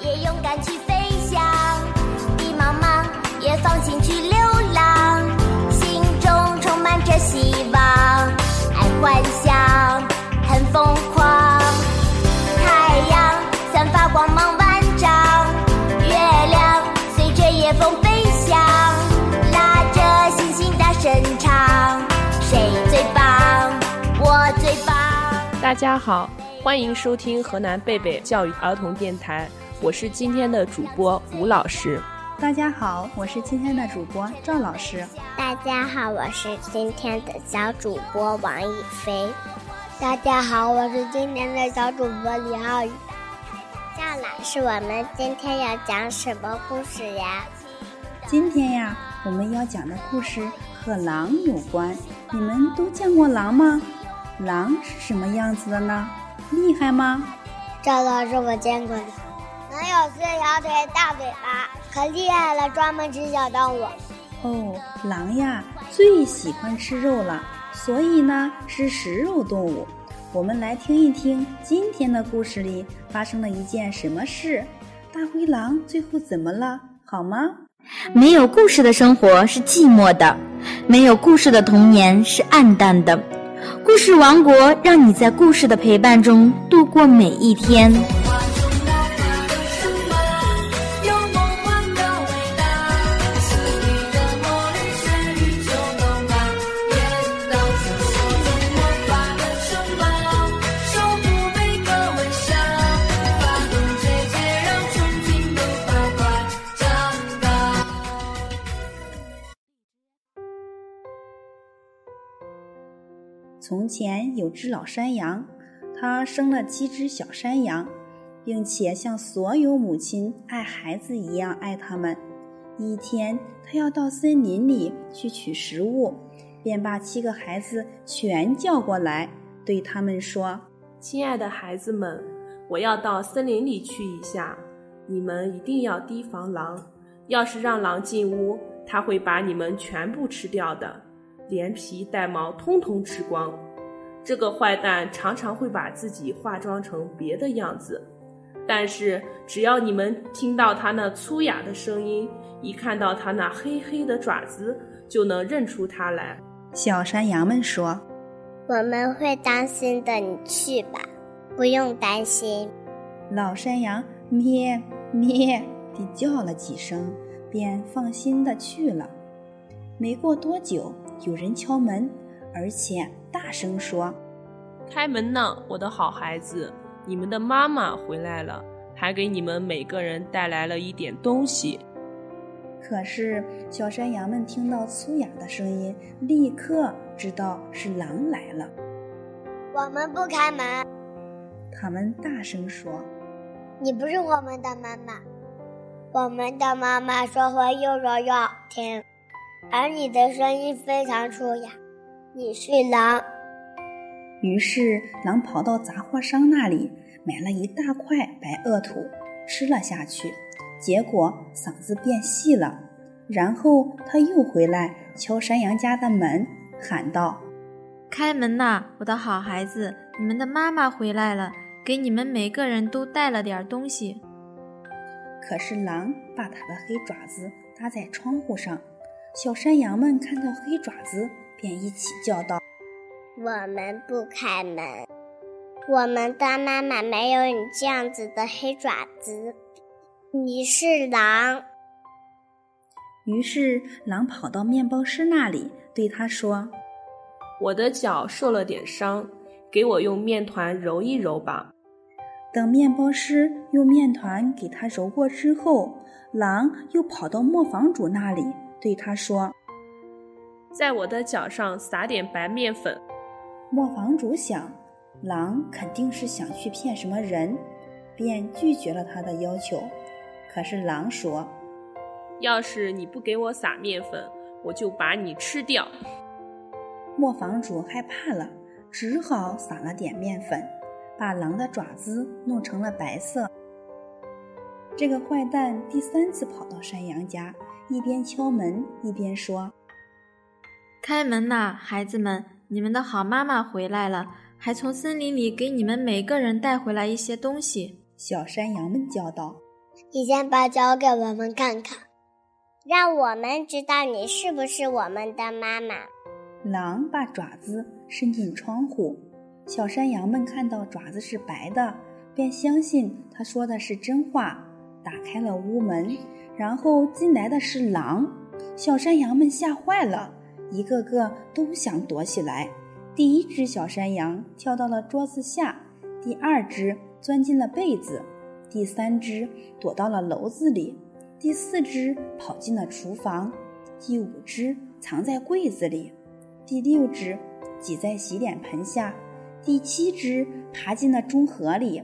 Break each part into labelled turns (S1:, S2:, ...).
S1: 也勇敢去飞翔；迷茫茫，也放心去流浪。心中充满着希望，爱幻想，很疯狂。太阳散发光芒万丈，月亮随着夜风飞翔，拉着星星大声唱：谁最棒？我最棒！
S2: 大家好，欢迎收听河南贝贝教育儿童电台，我是今天的主播吴老师。
S3: 大家好，我是今天的主播赵老师。
S4: 大家好，我是今天的小主播王一飞。
S5: 大家好，我是今天的小主播李浩宇。
S4: 赵老师，我们今天要讲什么故事呀？
S3: 今天呀，我们要讲的故事和狼有关。你们都见过狼吗？狼是什么样子的呢？厉害吗？
S5: 赵老师，我见过的，能有四条腿、大嘴巴，可厉害了，专门吃小动物。
S3: 哦，狼呀，最喜欢吃肉了，所以呢是食肉动物。我们来听一听今天的故事里发生了一件什么事？大灰狼最后怎么了？好吗？
S6: 没有故事的生活是寂寞的，没有故事的童年是暗淡的。故事王国让你在故事的陪伴中度过每一天。
S3: 从前有只老山羊，它生了七只小山羊，并且像所有母亲爱孩子一样爱它们。一天，它要到森林里去取食物，便把七个孩子全叫过来，对他们说：“
S2: 亲爱的孩子们，我要到森林里去一下，你们一定要提防狼。要是让狼进屋，它会把你们全部吃掉的。”连皮带毛通通吃光。这个坏蛋常常会把自己化妆成别的样子，但是只要你们听到他那粗哑的声音，一看到他那黑黑的爪子，就能认出他来。
S3: 小山羊们说：“
S4: 我们会担心的，你去吧，不用担心。”
S3: 老山羊咩咩地叫了几声，便放心的去了。没过多久。有人敲门，而且大声说：“
S2: 开门呢，我的好孩子，你们的妈妈回来了，还给你们每个人带来了一点东西。”
S3: 可是小山羊们听到粗哑的声音，立刻知道是狼来了。
S5: 我们不开门。
S3: 他们大声说：“
S5: 你不是我们的妈妈，我们的妈妈说话又柔又好听。”而你的声音非常粗哑，你是狼。
S3: 于是狼跑到杂货商那里买了一大块白垩土，吃了下去，结果嗓子变细了。然后他又回来敲山羊家的门，喊道：“
S6: 开门呐，我的好孩子，你们的妈妈回来了，给你们每个人都带了点东西。”
S3: 可是狼把他的黑爪子搭在窗户上。小山羊们看到黑爪子，便一起叫道：“
S4: 我们不开门，我们的妈妈没有你这样子的黑爪子。你是狼。”
S3: 于是狼跑到面包师那里，对他说：“
S2: 我的脚受了点伤，给我用面团揉一揉吧。”
S3: 等面包师用面团给他揉过之后，狼又跑到磨坊主那里。对他说：“
S2: 在我的脚上撒点白面粉。”
S3: 磨坊主想，狼肯定是想去骗什么人，便拒绝了他的要求。可是狼说：“
S2: 要是你不给我撒面粉，我就把你吃掉。”
S3: 磨坊主害怕了，只好撒了点面粉，把狼的爪子弄成了白色。这个坏蛋第三次跑到山羊家。一边敲门一边说：“
S6: 开门呐，孩子们！你们的好妈妈回来了，还从森林里给你们每个人带回来一些东西。”
S3: 小山羊们叫道：“
S5: 你先把脚给我们看看，
S4: 让我们知道你是不是我们的妈妈。”
S3: 狼把爪子伸进窗户，小山羊们看到爪子是白的，便相信他说的是真话，打开了屋门。然后进来的是狼，小山羊们吓坏了，一个个都想躲起来。第一只小山羊跳到了桌子下，第二只钻进了被子，第三只躲到了篓子里，第四只跑进了厨房，第五只藏在柜子里。第六只挤在洗脸盆下，第七只爬进了中盒里。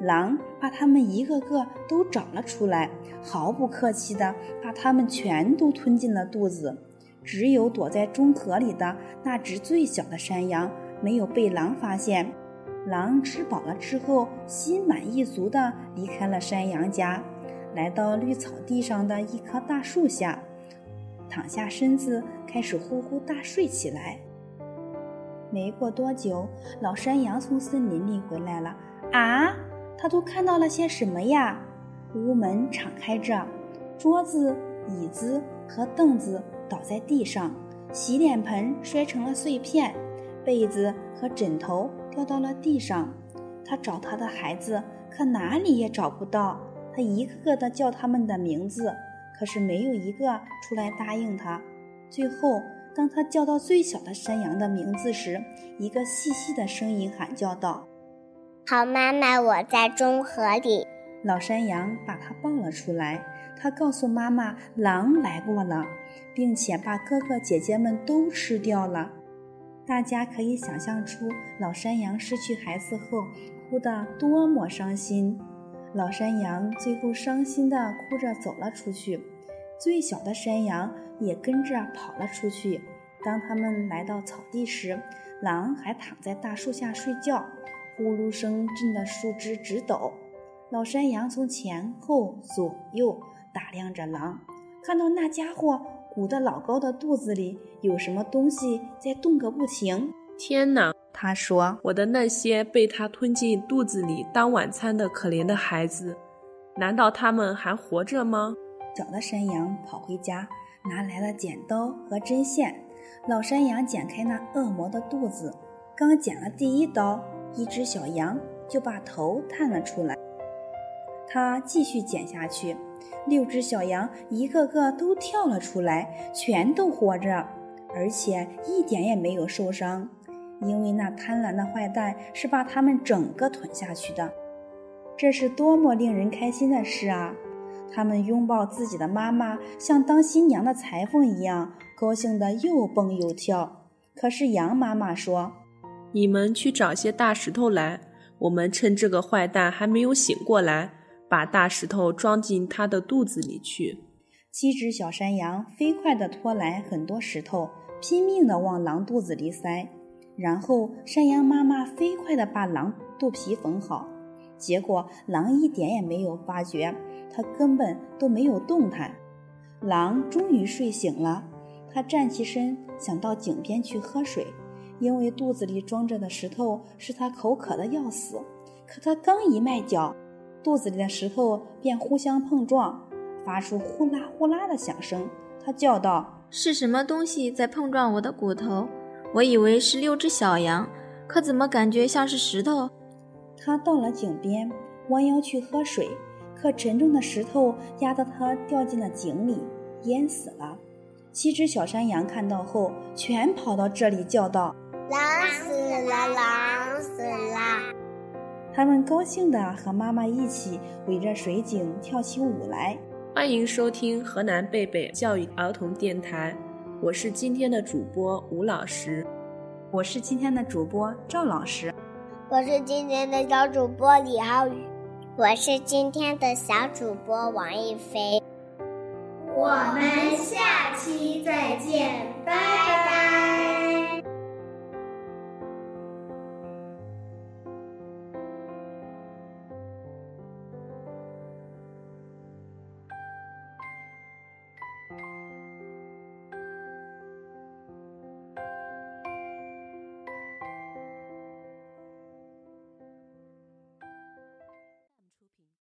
S3: 狼把它们一个个都找了出来，毫不客气地把它们全都吞进了肚子。只有躲在中河里的那只最小的山羊没有被狼发现。狼吃饱了之后，心满意足地离开了山羊家，来到绿草地上的一棵大树下。躺下身子，开始呼呼大睡起来。没过多久，老山羊从森林里回来了。啊，他都看到了些什么呀？屋门敞开着，桌子、椅子和凳子倒在地上，洗脸盆摔成了碎片，被子和枕头掉到了地上。他找他的孩子，可哪里也找不到。他一个个的叫他们的名字。可是没有一个出来答应他。最后，当他叫到最小的山羊的名字时，一个细细的声音喊叫道：“
S4: 好妈妈，我在中河里。”
S3: 老山羊把它抱了出来。他告诉妈妈，狼来过了，并且把哥哥姐姐们都吃掉了。大家可以想象出老山羊失去孩子后哭得多么伤心。老山羊最后伤心地哭着走了出去，最小的山羊也跟着跑了出去。当他们来到草地时，狼还躺在大树下睡觉，呼噜声震得树枝直抖。老山羊从前后左右打量着狼，看到那家伙鼓得老高的肚子里有什么东西在动个不停。
S2: 天哪！
S3: 他说：“
S2: 我的那些被他吞进肚子里当晚餐的可怜的孩子，难道他们还活着吗？”
S3: 小的山羊跑回家，拿来了剪刀和针线。老山羊剪开那恶魔的肚子，刚剪了第一刀，一只小羊就把头探了出来。他继续剪下去，六只小羊一个个都跳了出来，全都活着，而且一点也没有受伤。因为那贪婪的坏蛋是把他们整个吞下去的，这是多么令人开心的事啊！他们拥抱自己的妈妈，像当新娘的裁缝一样，高兴得又蹦又跳。可是羊妈妈说：“
S2: 你们去找些大石头来，我们趁这个坏蛋还没有醒过来，把大石头装进他的肚子里去。”
S3: 七只小山羊飞快地拖来很多石头，拼命地往狼肚子里塞。然后，山羊妈妈飞快地把狼肚皮缝好，结果狼一点也没有发觉，它根本都没有动弹。狼终于睡醒了，它站起身，想到井边去喝水，因为肚子里装着的石头使他口渴的要死。可他刚一迈脚，肚子里的石头便互相碰撞，发出呼啦呼啦的响声。他叫道：“
S6: 是什么东西在碰撞我的骨头？”我以为是六只小羊，可怎么感觉像是石头？
S3: 他到了井边，弯腰去喝水，可沉重的石头压得他掉进了井里，淹死了。七只小山羊看到后，全跑到这里叫道：“
S4: 狼死了，狼死了！”
S3: 他们高兴地和妈妈一起围着水井跳起舞来。
S2: 欢迎收听河南贝贝教育儿童电台。我是今天的主播吴老师，
S3: 我是今天的主播赵老师，
S5: 我是今天的小主播李浩宇，
S4: 我是今天的小主播王一飞。
S1: 我们下期再见，拜拜。